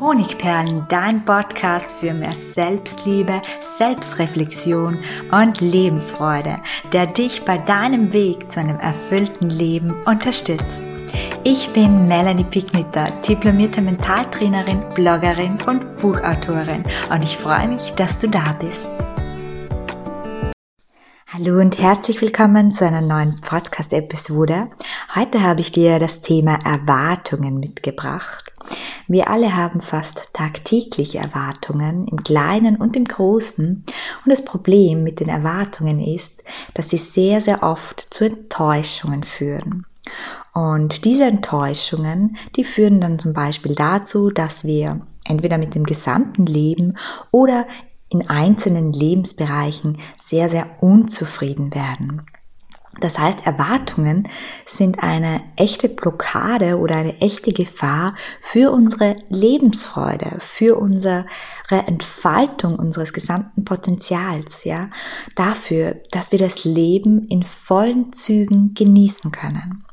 Honigperlen, dein Podcast für mehr Selbstliebe, Selbstreflexion und Lebensfreude, der dich bei deinem Weg zu einem erfüllten Leben unterstützt. Ich bin Melanie Picknitter, diplomierte Mentaltrainerin, Bloggerin und Buchautorin und ich freue mich, dass du da bist. Hallo und herzlich willkommen zu einer neuen Podcast-Episode. Heute habe ich dir das Thema Erwartungen mitgebracht. Wir alle haben fast tagtäglich Erwartungen im Kleinen und im Großen. Und das Problem mit den Erwartungen ist, dass sie sehr, sehr oft zu Enttäuschungen führen. Und diese Enttäuschungen, die führen dann zum Beispiel dazu, dass wir entweder mit dem gesamten Leben oder in einzelnen Lebensbereichen sehr, sehr unzufrieden werden. Das heißt, Erwartungen sind eine echte Blockade oder eine echte Gefahr für unsere Lebensfreude, für unsere Entfaltung unseres gesamten Potenzials, ja, dafür, dass wir das Leben in vollen Zügen genießen können.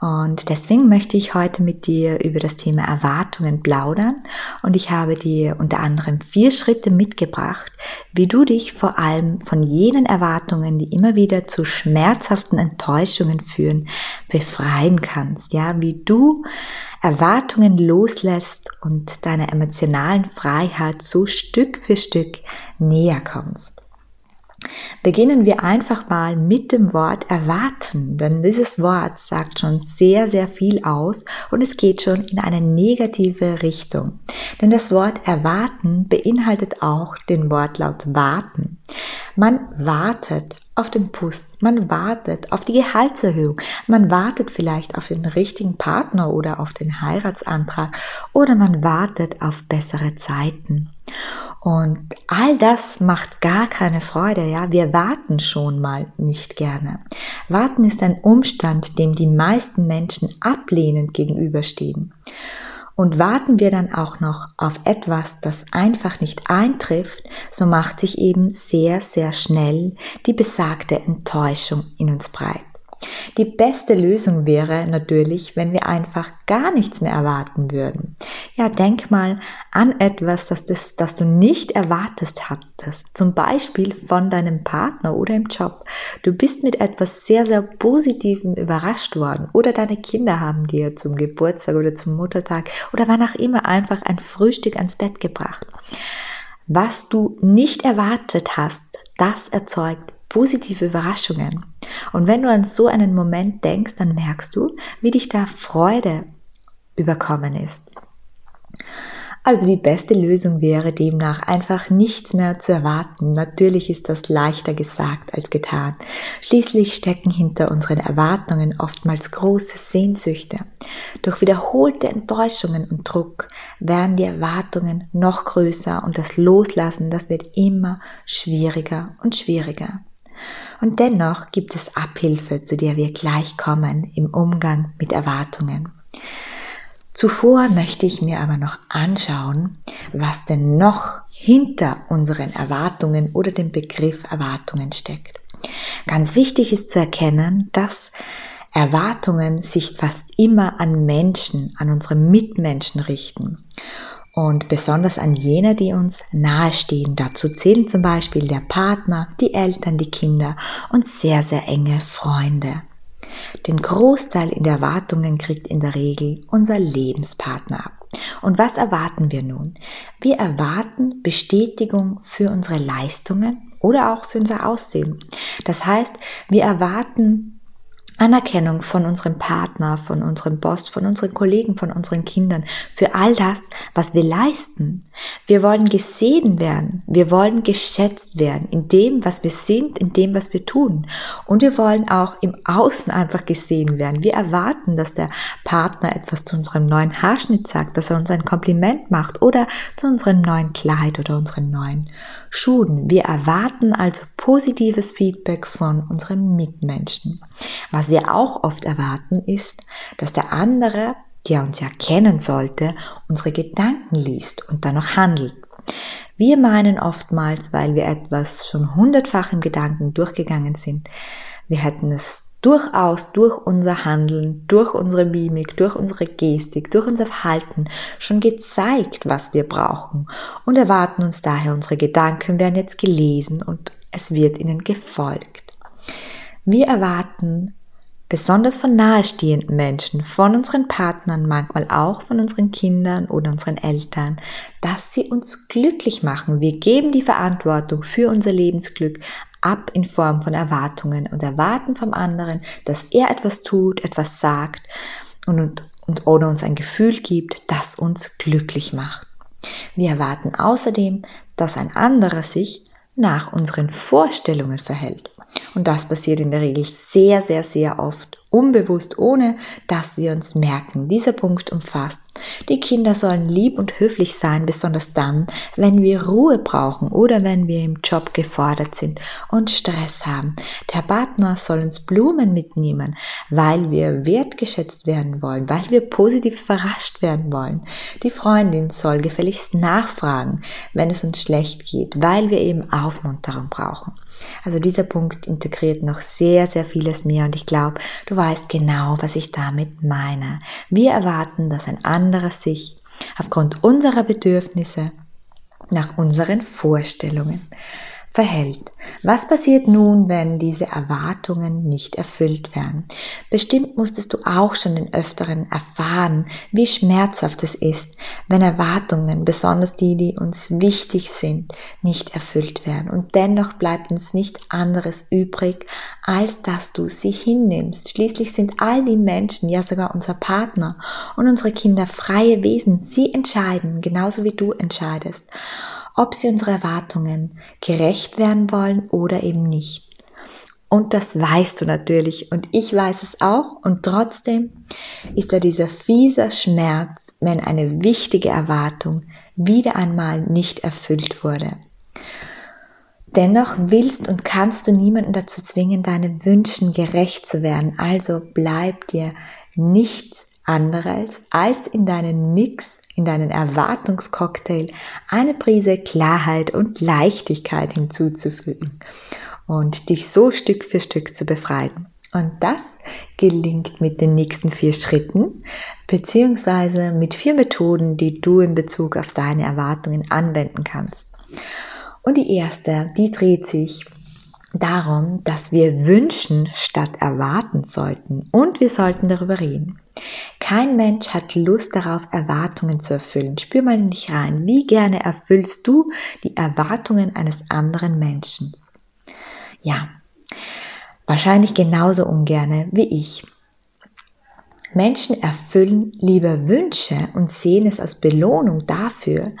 Und deswegen möchte ich heute mit dir über das Thema Erwartungen plaudern. Und ich habe dir unter anderem vier Schritte mitgebracht, wie du dich vor allem von jenen Erwartungen, die immer wieder zu schmerzhaften Enttäuschungen führen, befreien kannst. Ja, wie du Erwartungen loslässt und deiner emotionalen Freiheit so Stück für Stück näher kommst. Beginnen wir einfach mal mit dem Wort erwarten, denn dieses Wort sagt schon sehr, sehr viel aus und es geht schon in eine negative Richtung. Denn das Wort erwarten beinhaltet auch den Wortlaut warten. Man wartet auf den Bus, man wartet auf die Gehaltserhöhung, man wartet vielleicht auf den richtigen Partner oder auf den Heiratsantrag oder man wartet auf bessere Zeiten. Und all das macht gar keine Freude, ja. Wir warten schon mal nicht gerne. Warten ist ein Umstand, dem die meisten Menschen ablehnend gegenüberstehen. Und warten wir dann auch noch auf etwas, das einfach nicht eintrifft, so macht sich eben sehr, sehr schnell die besagte Enttäuschung in uns breit. Die beste Lösung wäre natürlich, wenn wir einfach gar nichts mehr erwarten würden. Ja, denk mal an etwas, das, das, das du nicht erwartet hattest. Zum Beispiel von deinem Partner oder im Job. Du bist mit etwas sehr, sehr Positivem überrascht worden. Oder deine Kinder haben dir zum Geburtstag oder zum Muttertag oder wann auch immer einfach ein Frühstück ans Bett gebracht. Was du nicht erwartet hast, das erzeugt positive Überraschungen. Und wenn du an so einen Moment denkst, dann merkst du, wie dich da Freude überkommen ist. Also die beste Lösung wäre demnach einfach nichts mehr zu erwarten. Natürlich ist das leichter gesagt als getan. Schließlich stecken hinter unseren Erwartungen oftmals große Sehnsüchte. Durch wiederholte Enttäuschungen und Druck werden die Erwartungen noch größer und das Loslassen, das wird immer schwieriger und schwieriger. Und dennoch gibt es Abhilfe, zu der wir gleich kommen im Umgang mit Erwartungen. Zuvor möchte ich mir aber noch anschauen, was denn noch hinter unseren Erwartungen oder dem Begriff Erwartungen steckt. Ganz wichtig ist zu erkennen, dass Erwartungen sich fast immer an Menschen, an unsere Mitmenschen richten und besonders an jene, die uns nahestehen. Dazu zählen zum Beispiel der Partner, die Eltern, die Kinder und sehr, sehr enge Freunde. Den Großteil in der Erwartungen kriegt in der Regel unser Lebenspartner ab. Und was erwarten wir nun? Wir erwarten Bestätigung für unsere Leistungen oder auch für unser Aussehen. Das heißt, wir erwarten Anerkennung von unserem Partner, von unserem Boss, von unseren Kollegen, von unseren Kindern, für all das, was wir leisten. Wir wollen gesehen werden, wir wollen geschätzt werden in dem, was wir sind, in dem, was wir tun. Und wir wollen auch im Außen einfach gesehen werden. Wir erwarten, dass der Partner etwas zu unserem neuen Haarschnitt sagt, dass er uns ein Kompliment macht oder zu unserem neuen Kleid oder unseren neuen Schuhen. Wir erwarten also positives Feedback von unseren Mitmenschen. Was wir auch oft erwarten ist, dass der andere, der uns ja kennen sollte, unsere Gedanken liest und dann noch handelt. Wir meinen oftmals, weil wir etwas schon hundertfach im Gedanken durchgegangen sind, wir hätten es durchaus durch unser Handeln, durch unsere Mimik, durch unsere Gestik, durch unser Verhalten schon gezeigt, was wir brauchen und erwarten uns daher, unsere Gedanken werden jetzt gelesen und es wird ihnen gefolgt. Wir erwarten besonders von nahestehenden Menschen, von unseren Partnern, manchmal auch von unseren Kindern oder unseren Eltern, dass sie uns glücklich machen. Wir geben die Verantwortung für unser Lebensglück ab in Form von Erwartungen und erwarten vom anderen, dass er etwas tut, etwas sagt und, und, und oder uns ein Gefühl gibt, das uns glücklich macht. Wir erwarten außerdem, dass ein anderer sich nach unseren Vorstellungen verhält. Und das passiert in der Regel sehr, sehr, sehr oft unbewusst, ohne dass wir uns merken. Dieser Punkt umfasst. Die Kinder sollen lieb und höflich sein, besonders dann, wenn wir Ruhe brauchen oder wenn wir im Job gefordert sind und Stress haben. Der Partner soll uns Blumen mitnehmen, weil wir wertgeschätzt werden wollen, weil wir positiv überrascht werden wollen. Die Freundin soll gefälligst nachfragen, wenn es uns schlecht geht, weil wir eben Aufmunterung brauchen. Also dieser Punkt integriert noch sehr, sehr vieles mehr und ich glaube, du weißt genau, was ich damit meine. Wir erwarten, dass ein anderer sich aufgrund unserer Bedürfnisse nach unseren Vorstellungen verhält. Was passiert nun, wenn diese Erwartungen nicht erfüllt werden? Bestimmt musstest du auch schon den Öfteren erfahren, wie schmerzhaft es ist, wenn Erwartungen, besonders die, die uns wichtig sind, nicht erfüllt werden. Und dennoch bleibt uns nicht anderes übrig, als dass du sie hinnimmst. Schließlich sind all die Menschen, ja sogar unser Partner und unsere Kinder freie Wesen. Sie entscheiden, genauso wie du entscheidest ob sie unsere Erwartungen gerecht werden wollen oder eben nicht. Und das weißt du natürlich und ich weiß es auch und trotzdem ist da dieser fieser Schmerz, wenn eine wichtige Erwartung wieder einmal nicht erfüllt wurde. Dennoch willst und kannst du niemanden dazu zwingen, deinen Wünschen gerecht zu werden. Also bleib dir nichts anderes als in deinen Mix in deinen Erwartungscocktail eine Prise Klarheit und Leichtigkeit hinzuzufügen und dich so Stück für Stück zu befreien. Und das gelingt mit den nächsten vier Schritten, beziehungsweise mit vier Methoden, die du in Bezug auf deine Erwartungen anwenden kannst. Und die erste, die dreht sich darum, dass wir wünschen statt erwarten sollten. Und wir sollten darüber reden. Kein Mensch hat Lust darauf, Erwartungen zu erfüllen. Spür mal in dich rein. Wie gerne erfüllst du die Erwartungen eines anderen Menschen? Ja, wahrscheinlich genauso ungerne wie ich. Menschen erfüllen lieber Wünsche und sehen es als Belohnung dafür,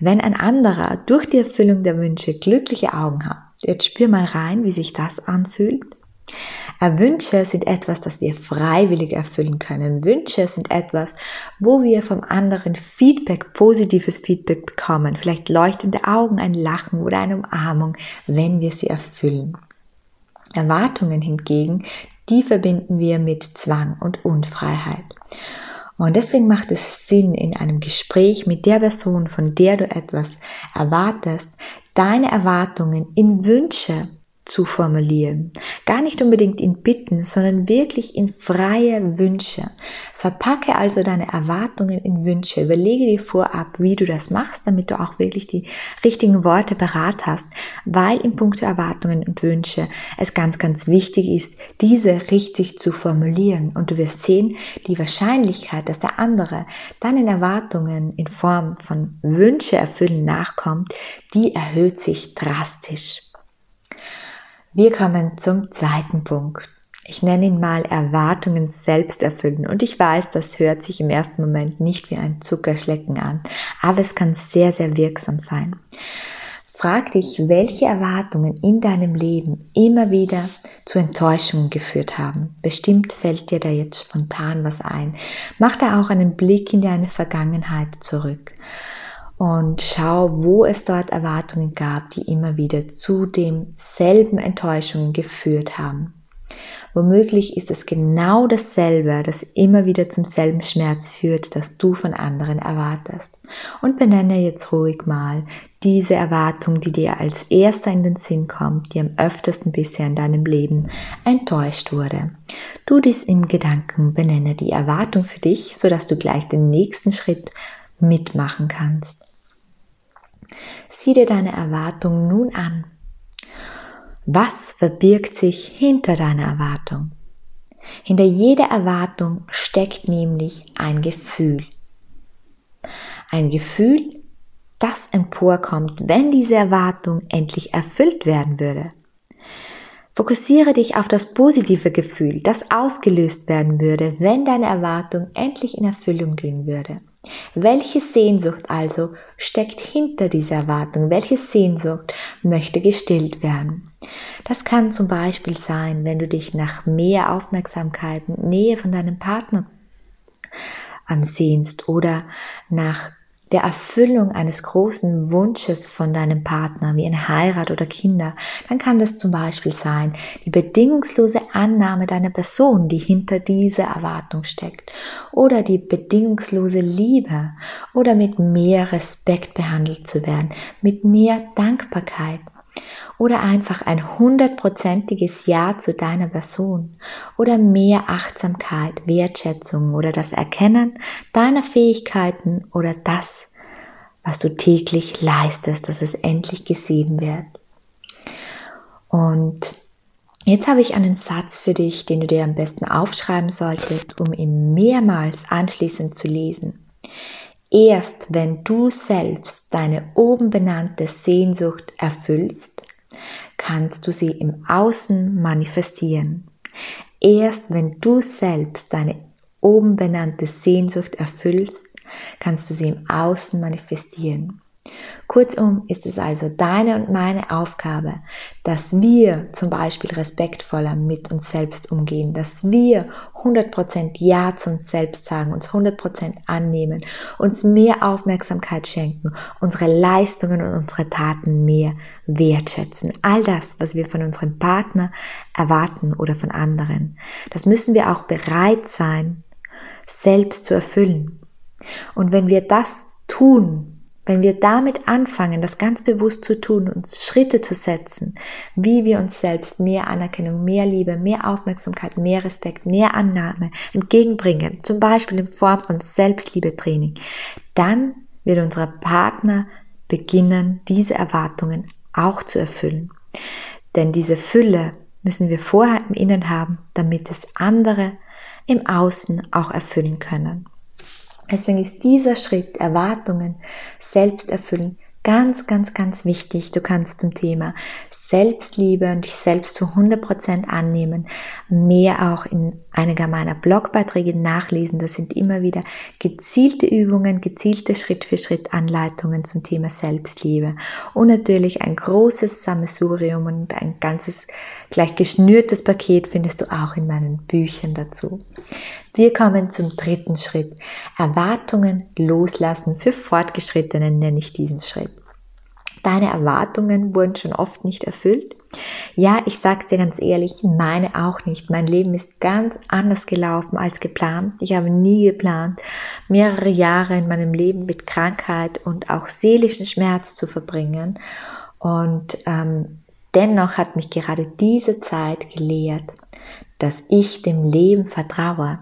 wenn ein anderer durch die Erfüllung der Wünsche glückliche Augen hat. Jetzt spür mal rein, wie sich das anfühlt. Wünsche sind etwas, das wir freiwillig erfüllen können. Wünsche sind etwas, wo wir vom anderen Feedback, positives Feedback bekommen. Vielleicht leuchtende Augen, ein Lachen oder eine Umarmung, wenn wir sie erfüllen. Erwartungen hingegen, die verbinden wir mit Zwang und Unfreiheit. Und deswegen macht es Sinn, in einem Gespräch mit der Person, von der du etwas erwartest, deine Erwartungen in Wünsche zu formulieren. Gar nicht unbedingt in Bitten, sondern wirklich in freie Wünsche. Verpacke also deine Erwartungen in Wünsche. Überlege dir vorab, wie du das machst, damit du auch wirklich die richtigen Worte parat hast, weil im Punkt Erwartungen und Wünsche es ganz, ganz wichtig ist, diese richtig zu formulieren. Und du wirst sehen, die Wahrscheinlichkeit, dass der andere deinen Erwartungen in Form von Wünsche erfüllen nachkommt, die erhöht sich drastisch. Wir kommen zum zweiten Punkt. Ich nenne ihn mal Erwartungen selbst erfüllen. Und ich weiß, das hört sich im ersten Moment nicht wie ein Zuckerschlecken an, aber es kann sehr, sehr wirksam sein. Frag dich, welche Erwartungen in deinem Leben immer wieder zu Enttäuschungen geführt haben. Bestimmt fällt dir da jetzt spontan was ein. Mach da auch einen Blick in deine Vergangenheit zurück und schau, wo es dort Erwartungen gab, die immer wieder zu demselben Enttäuschungen geführt haben. Womöglich ist es genau dasselbe, das immer wieder zum selben Schmerz führt, das du von anderen erwartest. Und benenne jetzt ruhig mal diese Erwartung, die dir als erster in den Sinn kommt, die am öftesten bisher in deinem Leben enttäuscht wurde. Tu dies im Gedanken, benenne die Erwartung für dich, sodass du gleich den nächsten Schritt mitmachen kannst. Sieh dir deine Erwartung nun an. Was verbirgt sich hinter deiner Erwartung? Hinter jeder Erwartung steckt nämlich ein Gefühl. Ein Gefühl, das emporkommt, wenn diese Erwartung endlich erfüllt werden würde. Fokussiere dich auf das positive Gefühl, das ausgelöst werden würde, wenn deine Erwartung endlich in Erfüllung gehen würde. Welche Sehnsucht also steckt hinter dieser Erwartung? Welche Sehnsucht möchte gestillt werden? Das kann zum Beispiel sein, wenn du dich nach mehr Aufmerksamkeit und Nähe von deinem Partner ansehnst oder nach der Erfüllung eines großen Wunsches von deinem Partner, wie eine Heirat oder Kinder, dann kann das zum Beispiel sein, die bedingungslose Annahme deiner Person, die hinter dieser Erwartung steckt, oder die bedingungslose Liebe, oder mit mehr Respekt behandelt zu werden, mit mehr Dankbarkeit, oder einfach ein hundertprozentiges Ja zu deiner Person oder mehr Achtsamkeit, Wertschätzung oder das Erkennen deiner Fähigkeiten oder das, was du täglich leistest, dass es endlich gesehen wird. Und jetzt habe ich einen Satz für dich, den du dir am besten aufschreiben solltest, um ihn mehrmals anschließend zu lesen. Erst wenn du selbst deine oben benannte Sehnsucht erfüllst, kannst du sie im Außen manifestieren. Erst wenn du selbst deine oben benannte Sehnsucht erfüllst, kannst du sie im Außen manifestieren. Kurzum ist es also deine und meine Aufgabe, dass wir zum Beispiel respektvoller mit uns selbst umgehen, dass wir 100% Ja zu uns selbst sagen, uns 100% annehmen, uns mehr Aufmerksamkeit schenken, unsere Leistungen und unsere Taten mehr wertschätzen. All das, was wir von unserem Partner erwarten oder von anderen, das müssen wir auch bereit sein, selbst zu erfüllen. Und wenn wir das tun, wenn wir damit anfangen, das ganz bewusst zu tun, uns Schritte zu setzen, wie wir uns selbst mehr Anerkennung, mehr Liebe, mehr Aufmerksamkeit, mehr Respekt, mehr Annahme entgegenbringen, zum Beispiel in Form von Selbstliebetraining, dann wird unser Partner beginnen, diese Erwartungen auch zu erfüllen. Denn diese Fülle müssen wir vorher im Innen haben, damit es andere im Außen auch erfüllen können. Deswegen ist dieser Schritt, Erwartungen selbst erfüllen, ganz, ganz, ganz wichtig. Du kannst zum Thema Selbstliebe und dich selbst zu 100% annehmen, mehr auch in einiger meiner Blogbeiträge nachlesen. Das sind immer wieder gezielte Übungen, gezielte Schritt-für-Schritt Anleitungen zum Thema Selbstliebe. Und natürlich ein großes Sammelsurium und ein ganzes gleich geschnürtes Paket findest du auch in meinen Büchern dazu. Wir kommen zum dritten Schritt. Erwartungen loslassen. Für Fortgeschrittene nenne ich diesen Schritt. Deine Erwartungen wurden schon oft nicht erfüllt. Ja, ich sag's dir ganz ehrlich, meine auch nicht. Mein Leben ist ganz anders gelaufen als geplant. Ich habe nie geplant, mehrere Jahre in meinem Leben mit Krankheit und auch seelischen Schmerz zu verbringen. Und ähm, dennoch hat mich gerade diese Zeit gelehrt, dass ich dem Leben vertraue,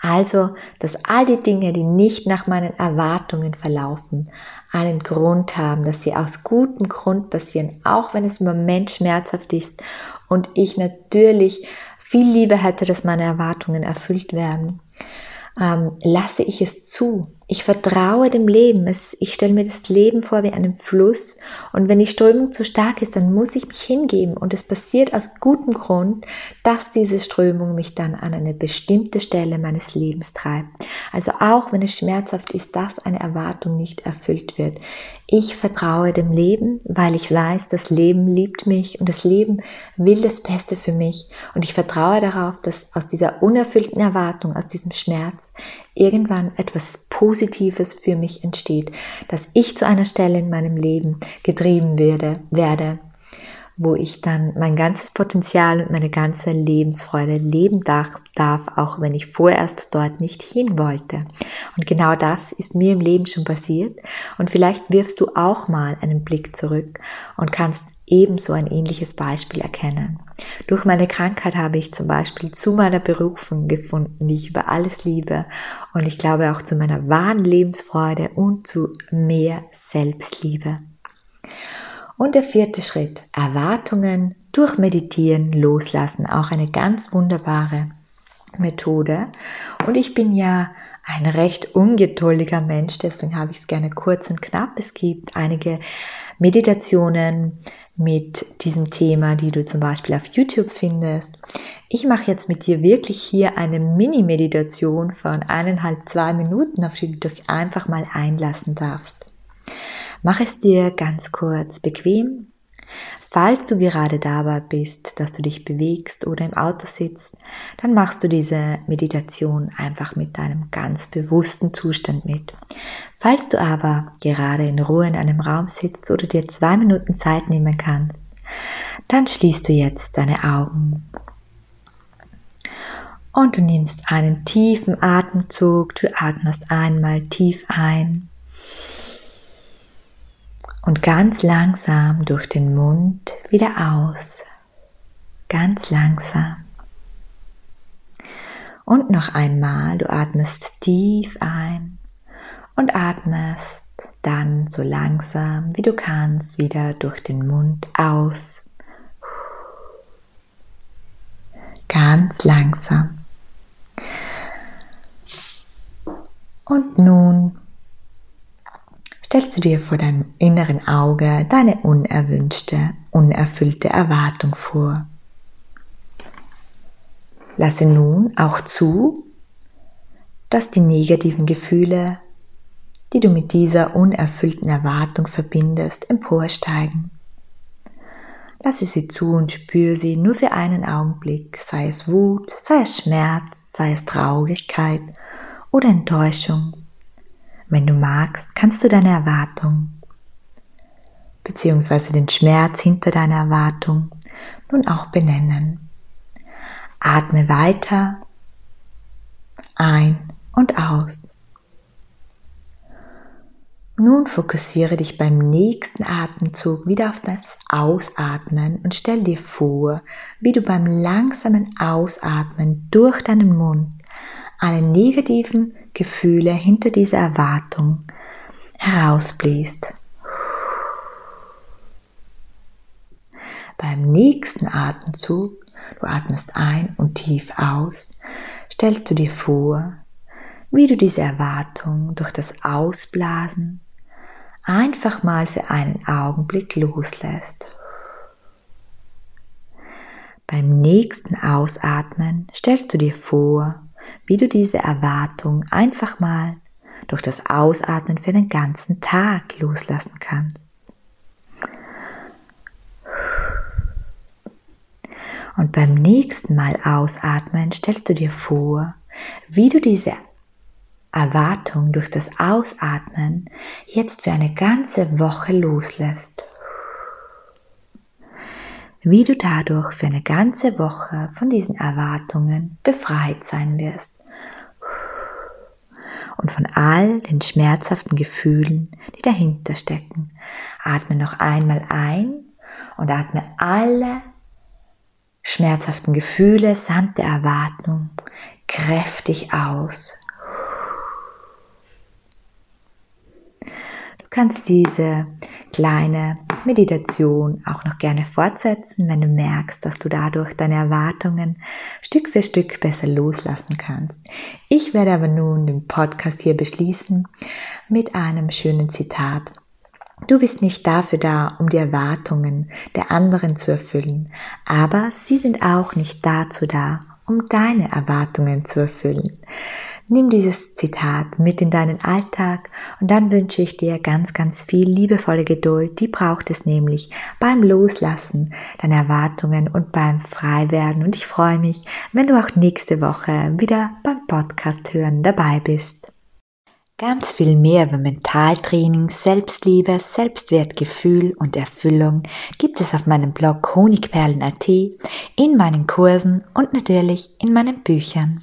also, dass all die Dinge, die nicht nach meinen Erwartungen verlaufen, einen Grund haben, dass sie aus gutem Grund passieren, auch wenn es im Moment schmerzhaft ist und ich natürlich viel lieber hätte, dass meine Erwartungen erfüllt werden ähm, lasse ich es zu. Ich vertraue dem Leben. Es, ich stelle mir das Leben vor wie einen Fluss. Und wenn die Strömung zu stark ist, dann muss ich mich hingeben. Und es passiert aus gutem Grund, dass diese Strömung mich dann an eine bestimmte Stelle meines Lebens treibt. Also auch wenn es schmerzhaft ist, dass eine Erwartung nicht erfüllt wird. Ich vertraue dem Leben, weil ich weiß, das Leben liebt mich und das Leben will das Beste für mich. Und ich vertraue darauf, dass aus dieser unerfüllten Erwartung, aus diesem Schmerz, irgendwann etwas Positives für mich entsteht, dass ich zu einer Stelle in meinem Leben getrieben werde, werde wo ich dann mein ganzes Potenzial und meine ganze Lebensfreude leben darf, auch wenn ich vorerst dort nicht hin wollte. Und genau das ist mir im Leben schon passiert. Und vielleicht wirfst du auch mal einen Blick zurück und kannst ebenso ein ähnliches Beispiel erkennen. Durch meine Krankheit habe ich zum Beispiel zu meiner Berufung gefunden, die ich über alles liebe und ich glaube auch zu meiner wahren Lebensfreude und zu mehr Selbstliebe. Und der vierte Schritt, Erwartungen durch Meditieren loslassen, auch eine ganz wunderbare Methode. Und ich bin ja ein recht ungeduldiger Mensch, deswegen habe ich es gerne kurz und knapp. Es gibt einige Meditationen mit diesem Thema, die du zum Beispiel auf YouTube findest. Ich mache jetzt mit dir wirklich hier eine Mini-Meditation von eineinhalb, zwei Minuten, auf die du dich einfach mal einlassen darfst. Mach es dir ganz kurz bequem. Falls du gerade dabei bist, dass du dich bewegst oder im Auto sitzt, dann machst du diese Meditation einfach mit deinem ganz bewussten Zustand mit. Falls du aber gerade in Ruhe in einem Raum sitzt oder dir zwei Minuten Zeit nehmen kannst, dann schließt du jetzt deine Augen. Und du nimmst einen tiefen Atemzug, du atmest einmal tief ein und ganz langsam durch den Mund wieder aus. Ganz langsam. Und noch einmal, du atmest tief ein und atmest dann so langsam wie du kannst wieder durch den Mund aus. Ganz langsam. Und nun stellst du dir vor deinem inneren Auge deine unerwünschte, unerfüllte Erwartung vor. Lasse nun auch zu, dass die negativen Gefühle, die du mit dieser unerfüllten Erwartung verbindest, emporsteigen. Lasse sie zu und spüre sie nur für einen Augenblick, sei es Wut, sei es Schmerz, sei es Traurigkeit oder Enttäuschung. Wenn du magst, kannst du deine Erwartung bzw. den Schmerz hinter deiner Erwartung nun auch benennen. Atme weiter ein und aus. Nun fokussiere dich beim nächsten Atemzug wieder auf das Ausatmen und stell dir vor, wie du beim langsamen Ausatmen durch deinen Mund alle negativen Gefühle hinter dieser Erwartung herausbläst. Beim nächsten Atemzug, du atmest ein und tief aus, stellst du dir vor, wie du diese Erwartung durch das Ausblasen einfach mal für einen Augenblick loslässt. Beim nächsten Ausatmen stellst du dir vor, wie du diese Erwartung einfach mal durch das Ausatmen für den ganzen Tag loslassen kannst. Und beim nächsten Mal ausatmen stellst du dir vor, wie du diese Erwartung durch das Ausatmen jetzt für eine ganze Woche loslässt. Wie du dadurch für eine ganze Woche von diesen Erwartungen befreit sein wirst und von all den schmerzhaften Gefühlen, die dahinter stecken. Atme noch einmal ein und atme alle schmerzhaften Gefühle samt der Erwartung kräftig aus. Du kannst diese kleine Meditation auch noch gerne fortsetzen, wenn du merkst, dass du dadurch deine Erwartungen Stück für Stück besser loslassen kannst. Ich werde aber nun den Podcast hier beschließen mit einem schönen Zitat. Du bist nicht dafür da, um die Erwartungen der anderen zu erfüllen, aber sie sind auch nicht dazu da, um deine Erwartungen zu erfüllen. Nimm dieses Zitat mit in deinen Alltag und dann wünsche ich dir ganz, ganz viel liebevolle Geduld. Die braucht es nämlich beim Loslassen deiner Erwartungen und beim Freiwerden. Und ich freue mich, wenn du auch nächste Woche wieder beim Podcast hören dabei bist. Ganz viel mehr über Mentaltraining, Selbstliebe, Selbstwertgefühl und Erfüllung gibt es auf meinem Blog honigperlen.at, in meinen Kursen und natürlich in meinen Büchern.